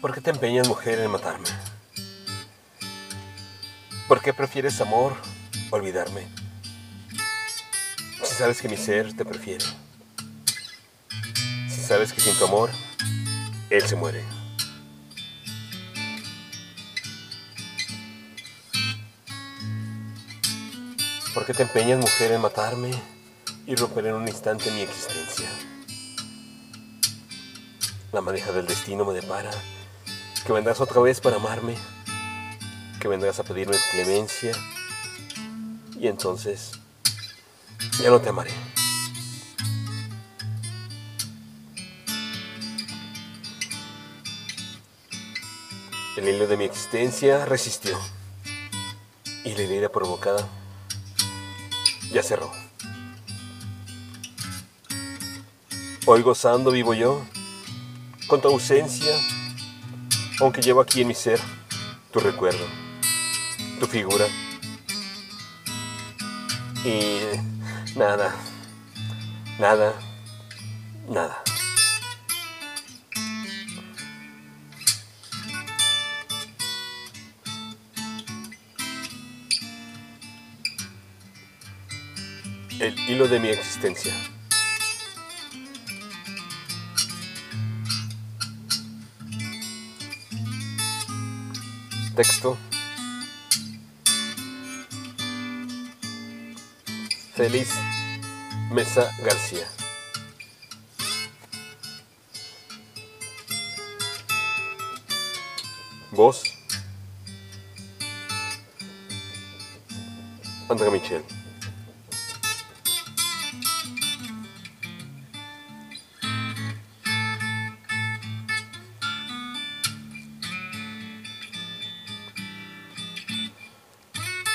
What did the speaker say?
¿Por qué te empeñas, mujer, en matarme? ¿Por qué prefieres amor olvidarme? Si sabes que mi ser te prefiere. Si sabes que sin tu amor, él se muere. ¿Por qué te empeñas, mujer, en matarme y romper en un instante mi existencia? La maneja del destino me depara que vendrás otra vez para amarme, que vendrás a pedirme clemencia y entonces ya no te amaré. El hilo de mi existencia resistió y la herida provocada ya cerró. Hoy gozando vivo yo, con tu ausencia, aunque llevo aquí en mi ser tu recuerdo, tu figura. Y nada, nada, nada. El hilo de mi existencia. Texto. Feliz Mesa García. Voz. Michel.